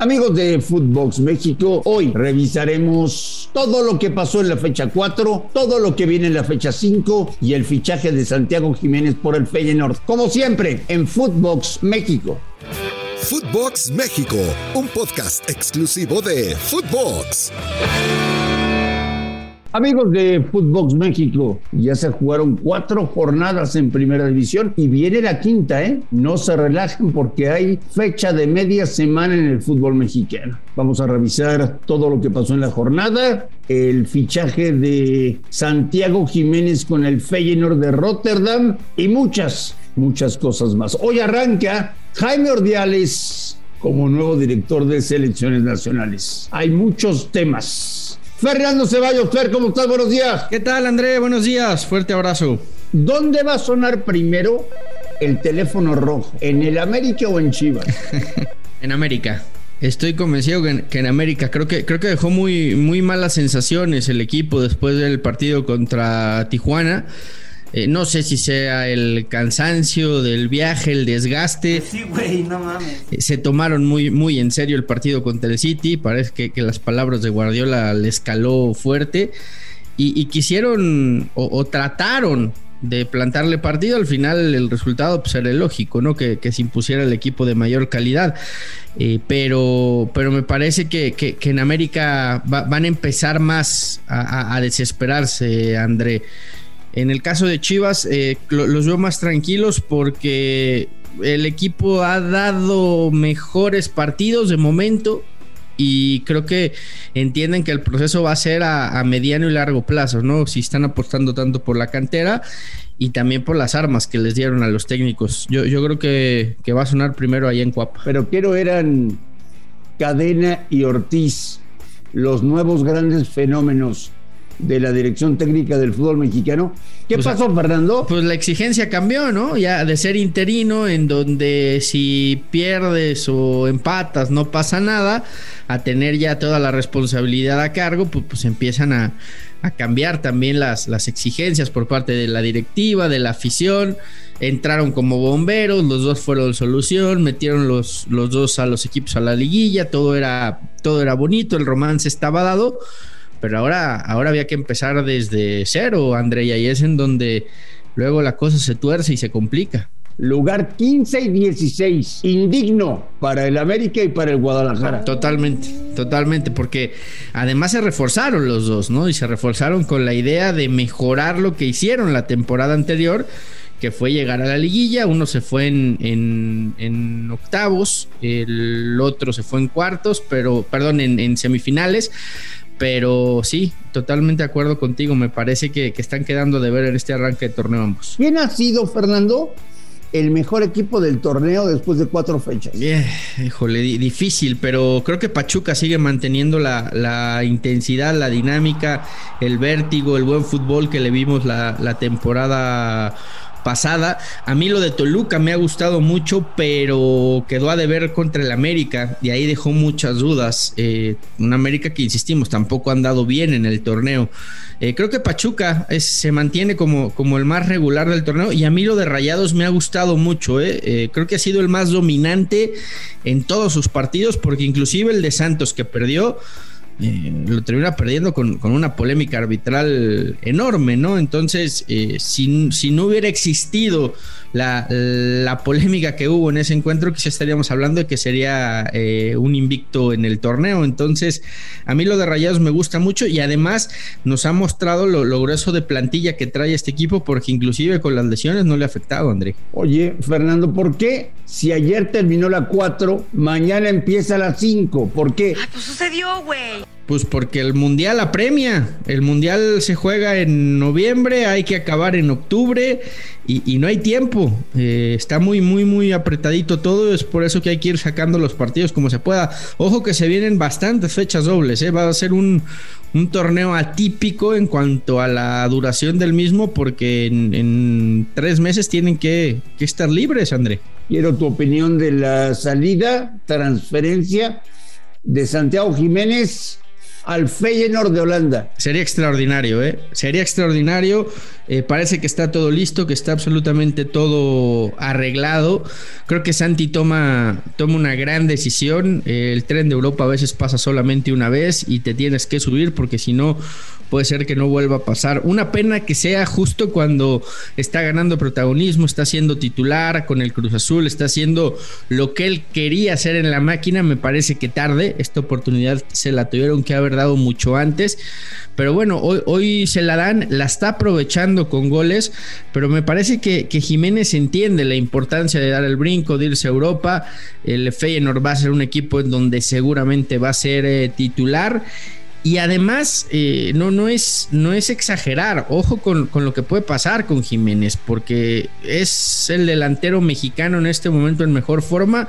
Amigos de Footbox México, hoy revisaremos todo lo que pasó en la fecha 4, todo lo que viene en la fecha 5 y el fichaje de Santiago Jiménez por el Feyenoord. Como siempre, en Footbox México. Footbox México, un podcast exclusivo de Footbox. Amigos de Footbox México, ya se jugaron cuatro jornadas en primera división y viene la quinta, ¿eh? No se relajen porque hay fecha de media semana en el fútbol mexicano. Vamos a revisar todo lo que pasó en la jornada, el fichaje de Santiago Jiménez con el Feyenoord de Rotterdam y muchas, muchas cosas más. Hoy arranca Jaime Ordiales como nuevo director de selecciones nacionales. Hay muchos temas. Fernando Ceballos, Fer, ¿cómo estás? Buenos días. ¿Qué tal, André? Buenos días. Fuerte abrazo. ¿Dónde va a sonar primero el teléfono rojo? ¿En el América o en Chivas? En América. Estoy convencido que en, que en América creo que creo que dejó muy muy malas sensaciones el equipo después del partido contra Tijuana. Eh, no sé si sea el cansancio del viaje, el desgaste. Sí, güey, no mames. Eh, Se tomaron muy, muy en serio el partido contra el City. Parece que, que las palabras de Guardiola le escaló fuerte. Y, y quisieron o, o trataron de plantarle partido. Al final el resultado pues, era lógico, ¿no? Que, que se impusiera el equipo de mayor calidad. Eh, pero, pero me parece que, que- que en América va- van a empezar más a, a- a desesperarse, André. En el caso de Chivas, eh, lo- los veo más tranquilos porque el equipo ha dado mejores partidos de momento y creo que entienden que el proceso va a ser a, a mediano y largo plazo, ¿no? Si están apostando tanto por la cantera y también por las armas que les dieron a los técnicos. Yo, yo creo que, que va a sonar primero ahí en Cuapa. Pero quiero eran Cadena y Ortiz, los nuevos grandes fenómenos de la dirección técnica del fútbol mexicano. ¿Qué Pues, pasó, Fernando? Pues la exigencia cambió, ¿no? Ya de ser interino, en donde si pierdes o empatas no pasa nada, a tener ya toda la responsabilidad a cargo, pues, pues empiezan a, a cambiar también las, las exigencias por parte de la directiva, de la afición. Entraron como bomberos, los dos fueron solución, metieron los, los dos a los equipos a la liguilla, todo era, todo era bonito, el romance estaba dado. Pero ahora, ahora había que empezar desde cero, André, y es en donde luego la cosa se tuerce y se complica. Lugar 15 y 16. Indigno para el América y para el Guadalajara. Totalmente, totalmente, porque además se reforzaron los dos, ¿no? Y se reforzaron con la idea de mejorar lo que hicieron la temporada anterior, que fue llegar a la liguilla. Uno se fue en, en- en octavos, el otro se fue en cuartos, pero, perdón, en, en semifinales. Pero sí, totalmente de acuerdo contigo. Me parece que, que están quedando de ver en este arranque de torneo ambos. ¿Quién ha sido, Fernando, el mejor equipo del torneo después de cuatro fechas? Bien, híjole, di- difícil, pero creo que Pachuca sigue manteniendo la, la intensidad, la dinámica, el vértigo, el buen fútbol que le vimos la, la temporada pasada. A mí lo de Toluca me ha gustado mucho, pero quedó a deber contra el América y ahí dejó muchas dudas. Eh, un América que, insistimos, tampoco ha andado bien en el torneo. Eh, creo que Pachuca se mantiene como, como el más regular del torneo y a mí lo de Rayados me ha gustado mucho. Eh, creo que ha sido el más dominante en todos sus partidos porque inclusive el de Santos que perdió eh, lo termina perdiendo con, con una polémica arbitral enorme, ¿no? Entonces, eh, si, si no hubiera existido la, la, polémica que hubo en ese encuentro, quizá estaríamos hablando de que sería eh, un invicto en el torneo. Entonces, a mí lo de Rayados me gusta mucho y además nos ha mostrado lo, lo grueso de plantilla que trae este equipo, porque inclusive con las lesiones no le ha afectado, André. Oye, Fernando, ¿por qué si ayer terminó la 4, mañana empieza la 5? ¿Por qué? Ay, pues sucedió, güey. Pues porque el mundial apremia. El mundial se juega en noviembre, hay que acabar en octubre y, no hay tiempo. Eh, está muy, muy, muy apretadito todo. Es por eso que hay que ir sacando los partidos como se pueda. Ojo que se vienen bastantes fechas dobles. ¿eh? Va a ser un, un, torneo atípico en cuanto a la duración del mismo, porque en, tres meses tienen que, que estar libres, André. Quiero tu opinión de la salida, transferencia de Santiago Jiménez al Feyenoord de Holanda. Sería extraordinario, ¿eh? Sería extraordinario. Eh, parece que está todo listo, que está absolutamente todo arreglado. Creo que Santi toma, toma una gran decisión. el tren de Europa a veces pasa solamente una vez y te tienes que subir porque si no puede ser que no vuelva a pasar. Una pena que sea justo cuando está ganando protagonismo, está siendo titular con el Cruz Azul, está haciendo lo que él quería hacer en la máquina. Me parece que tarde. Esta oportunidad se la tuvieron que haber mucho antes. Pero bueno, hoy, hoy se la dan, la está aprovechando con goles, pero me parece que, que Jiménez entiende la importancia de dar el brinco, de irse a Europa. El Feyenoord va a ser un equipo en donde seguramente va a ser eh, titular y además, eh, no, no, es, no es exagerar, ojo con, lo que puede pasar con Jiménez, porque es el delantero mexicano en este momento en mejor forma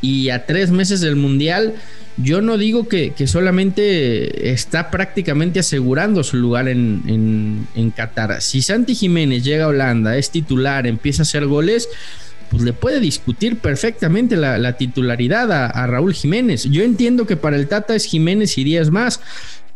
y a tres meses del Mundial, yo no digo que, solamente está prácticamente asegurando su lugar en, en, Qatar. Si Santi Jiménez llega a Holanda, es titular, empieza a hacer goles, pues le puede discutir perfectamente la, titularidad a, Raúl Jiménez. Yo entiendo que para el Tata es Jiménez y Díaz más,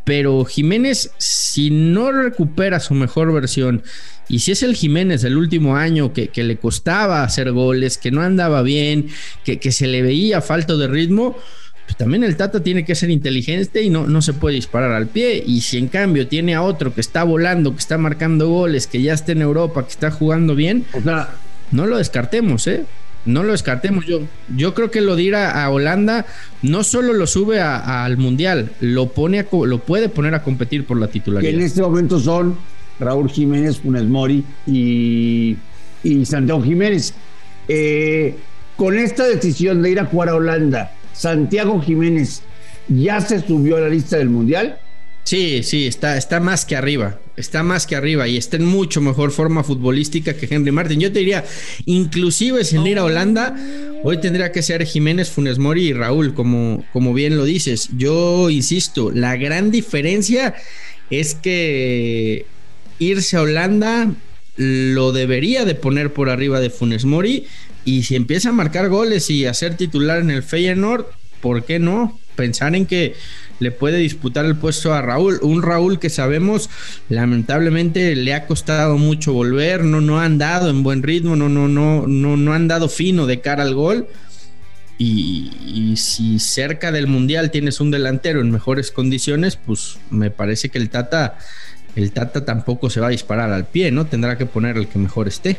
pero Jiménez, si no recupera su mejor versión, y si es el Jiménez del último año que, le costaba hacer goles, que no andaba bien, que, que se le veía falta de ritmo, pues también el Tata tiene que ser inteligente y no, no se puede disparar al pie. Y si en cambio tiene a otro que está volando, que está marcando goles, que ya está en Europa, que está jugando bien, no lo descartemos, ¿eh? No lo descartemos. Yo, yo creo que lo dirá a, Holanda no solo lo sube al Mundial, lo, pone a, lo puede poner a competir por la titularidad. Que en este momento son Raúl Jiménez, Funes Mori y, y Santiago Jiménez. Eh, con esta decisión de ir a jugar a Holanda, Santiago Jiménez ya se subió a la lista del Mundial. Sí, sí, está, está más que arriba. Está más que arriba y está en mucho mejor forma futbolística que Henry Martin. Yo te diría, inclusive sin ir a Holanda, hoy tendría que ser Jiménez, Funes Mori y Raúl, como, como bien lo dices. Yo insisto, la gran diferencia es que irse a Holanda lo debería de poner por arriba de Funes Mori y si empieza a marcar goles y a ser titular en el Feyenoord, ¿por qué no? Pensar en que le puede disputar el puesto a Raúl. Un Raúl que sabemos, lamentablemente, le ha costado mucho volver, no, no ha andado en buen ritmo, no, no, no, no, no ha andado fino de cara al gol. Y, y, si cerca del mundial tienes un delantero en mejores condiciones, pues me parece que el Tata, el Tata tampoco se va a disparar al pie, ¿no? Tendrá que poner el que mejor esté.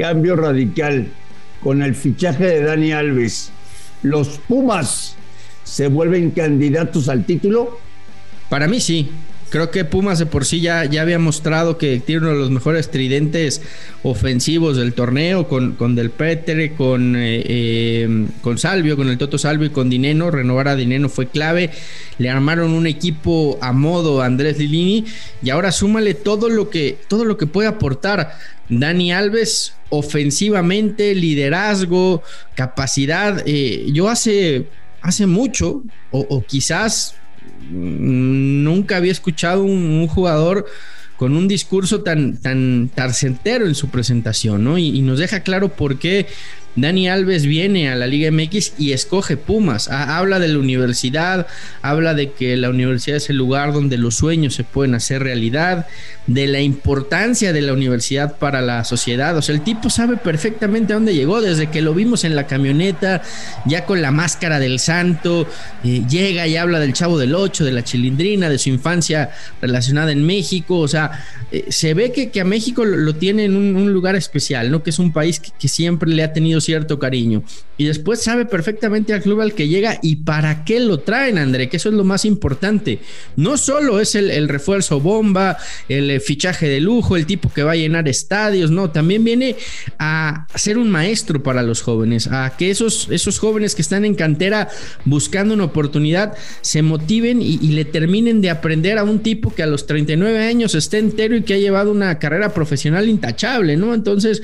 Cambio radical con el fichaje de Dani Alves. ¿Los Pumas se vuelven candidatos al título? Para mí sí. Creo que Pumas de por sí ya, ya había mostrado que tiene uno de los mejores tridentes ofensivos del torneo, con, con Del Petre, con, eh, eh, con Salvio, con el Toto Salvio y con Dineno. Renovar a Dineno fue clave. Le armaron un equipo a modo a Andrés Lilini y ahora súmale todo lo que, todo lo que puede aportar Dani Alves ofensivamente, liderazgo, capacidad. Eh, yo hace, hace mucho, o, quizás mm, nunca había escuchado un, jugador con un discurso tan, tan, tan en su presentación, ¿no? Y, y, nos deja claro por qué Dani Alves viene a la Liga MX y escoge Pumas. habla de la universidad, habla de que la universidad es el lugar donde los sueños se pueden hacer realidad, de la importancia de la universidad para la sociedad. O sea, el tipo sabe perfectamente a dónde llegó desde que lo vimos en la camioneta, ya con la máscara del santo, eh, llega y habla del chavo del 8, de la chilindrina, de su infancia relacionada en México. O sea, eh, se ve que, a México lo, tiene en un, lugar especial, ¿no? Que es un país que siempre le ha tenido cierto cariño. Y después sabe perfectamente al club al que llega y para qué lo traen, André, que eso es lo más importante. No solo es el, refuerzo bomba, el eh, fichaje de lujo, el tipo que va a llenar estadios, no, también viene a ser un maestro para los jóvenes, a que esos, esos jóvenes que están en cantera buscando una oportunidad se motiven y, y le terminen de aprender a un tipo que a los 39 años está entero y que ha llevado una carrera profesional intachable, ¿no? Entonces,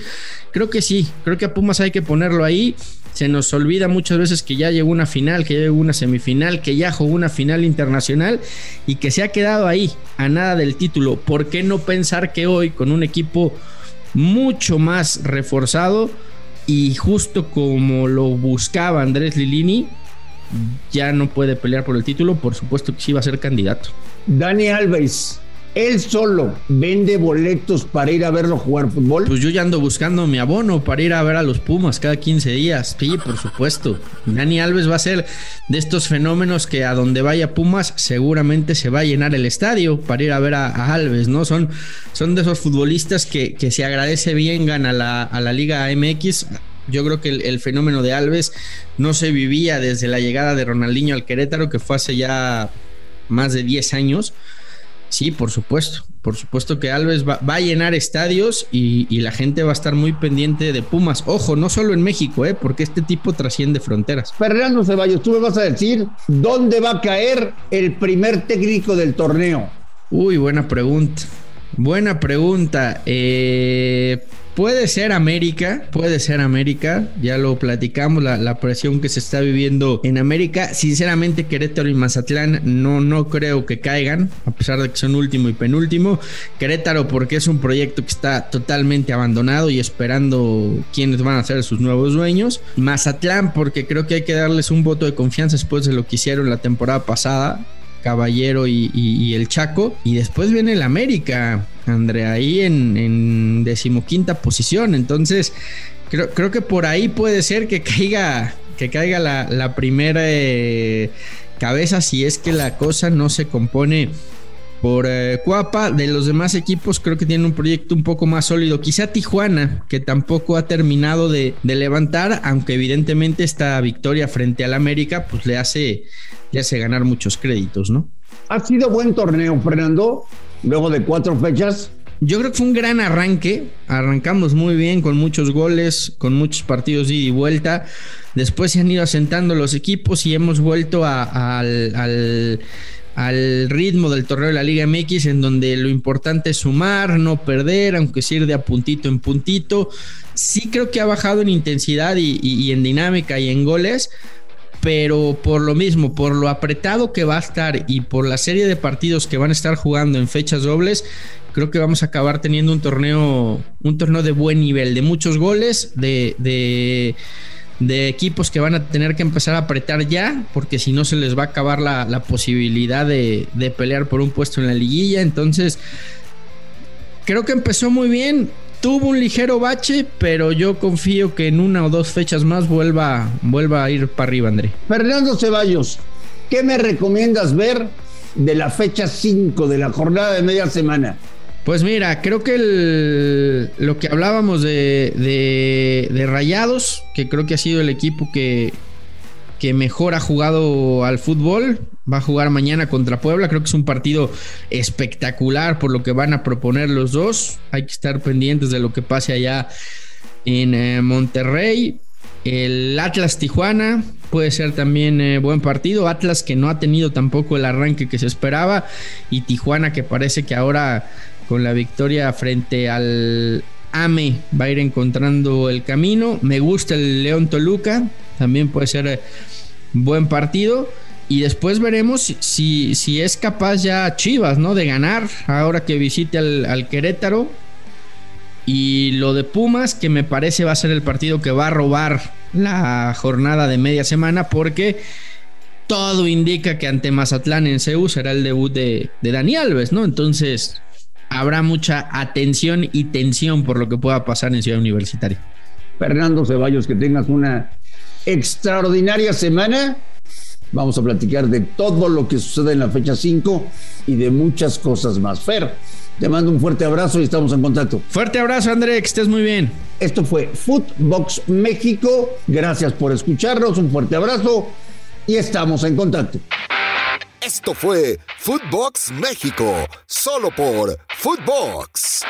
creo que sí, creo que a Pumas hay que ponerlo ahí. Se nos olvida muchas veces que ya llegó una final, que ya llegó una semifinal, que ya jugó una final internacional y que se ha quedado ahí a nada del título. ¿Por qué no pensar que hoy con un equipo mucho más reforzado y justo como lo buscaba Andrés Lilini, ya no puede pelear por el título? Por supuesto que sí va a ser candidato. Dani Alves, él solo vende boletos para ir a verlo jugar fútbol. Pues yo ya ando buscando mi abono para ir a ver a los Pumas cada 15 días. Sí, por supuesto. Dani Alves va a ser de estos fenómenos que a donde vaya Pumas seguramente se va a llenar el estadio para ir a ver a, Alves, ¿no? Son, son de esos futbolistas que, que se agradece bien a la, a la Liga MX. Yo creo que el, fenómeno de Alves no se vivía desde la llegada de Ronaldinho al Querétaro, que fue hace ya más de 10 años. Sí, por supuesto. Por supuesto que Alves va, a llenar estadios y, la gente va a estar muy pendiente de Pumas. Ojo, no solo en México, ¿eh? porque este tipo trasciende fronteras. Fernando Ceballos, tú me vas a decir dónde va a caer el primer técnico del torneo. Uy, buena pregunta. Buena pregunta. Eh, Puede ser América, puede ser América, ya lo platicamos, la, presión que se está viviendo en América. Sinceramente, Querétaro y Mazatlán no, no creo que caigan, a pesar de que son último y penúltimo. Querétaro porque es un proyecto que está totalmente abandonado y esperando quiénes van a ser sus nuevos dueños. Mazatlán porque creo que hay que darles un voto de confianza después de lo que hicieron la temporada pasada. Caballero y, el Chaco. Y después viene el América, Andrea, ahí en, decimoquinta posición. Entonces, creo, creo, que por ahí puede ser que caiga, que caiga la, primera eh, cabeza si es que la cosa no se compone por eh, Cuapa. De los demás equipos, creo que tiene un proyecto un poco más sólido. Quizá Tijuana, que tampoco ha terminado de, de, levantar, aunque evidentemente esta victoria frente al América, pues le hace, le hace ganar muchos créditos, ¿no? Ha sido buen torneo, Fernando, luego de cuatro fechas. Yo creo que fue un gran arranque. Arrancamos muy bien con muchos goles, con muchos partidos de ida y vuelta. Después se han ido asentando los equipos y hemos vuelto al, al, ritmo del torneo de la Liga MX, en donde lo importante es sumar, no perder, aunque sea ir de a puntito en puntito. Sí creo que ha bajado en intensidad y en dinámica y en goles pero por lo mismo, por lo apretado que va a estar y por la serie de partidos que van a estar jugando en fechas dobles, creo que vamos a acabar teniendo un torneo, un torneo de buen nivel, de muchos goles, de, de, equipos que van a tener que empezar a apretar ya, porque si no se les va a acabar la, posibilidad de, de pelear por un puesto en la liguilla. Entonces, creo que empezó muy bien tuvo un ligero bache, pero yo confío que en una o dos fechas más vuelva, vuelva a ir para arriba, André. Fernando Ceballos, ¿qué me recomiendas ver de la fecha 5 de la jornada de media semana? Pues mira, creo que lo que hablábamos de, de, Rayados, que creo que ha sido el equipo que, que mejor ha jugado al fútbol. Va a jugar mañana contra Puebla. Creo que es un partido espectacular por lo que van a proponer los dos. Hay que estar pendientes de lo que pase allá en eh, Monterrey. El Atlas Tijuana puede ser también eh, buen partido. Atlas que no ha tenido tampoco el arranque que se esperaba. Y Tijuana que parece que ahora con la victoria frente al AME va a ir encontrando el camino. Me gusta el León Toluca. También puede ser eh, buen partido. Y después veremos si, si es capaz ya Chivas, ¿no? De ganar ahora que visite al, al Querétaro y lo de Pumas, que me parece va a ser el partido que va a robar la jornada de media semana, porque todo indica que ante Mazatlán en CEU será el debut de, de Dani Alves, ¿no? Entonces habrá mucha atención y tensión por lo que pueda pasar en Ciudad Universitaria. Fernando Ceballos, que tengas una extraordinaria semana. Vamos a platicar de todo lo que sucede en la fecha 5 y de muchas cosas más. Fer, te mando un fuerte abrazo y estamos en contacto. Fuerte abrazo, André, que estés muy bien. Esto fue Footbox México. Gracias por escucharnos. Un fuerte abrazo y estamos en contacto. Esto fue Footbox México, solo por Footbox.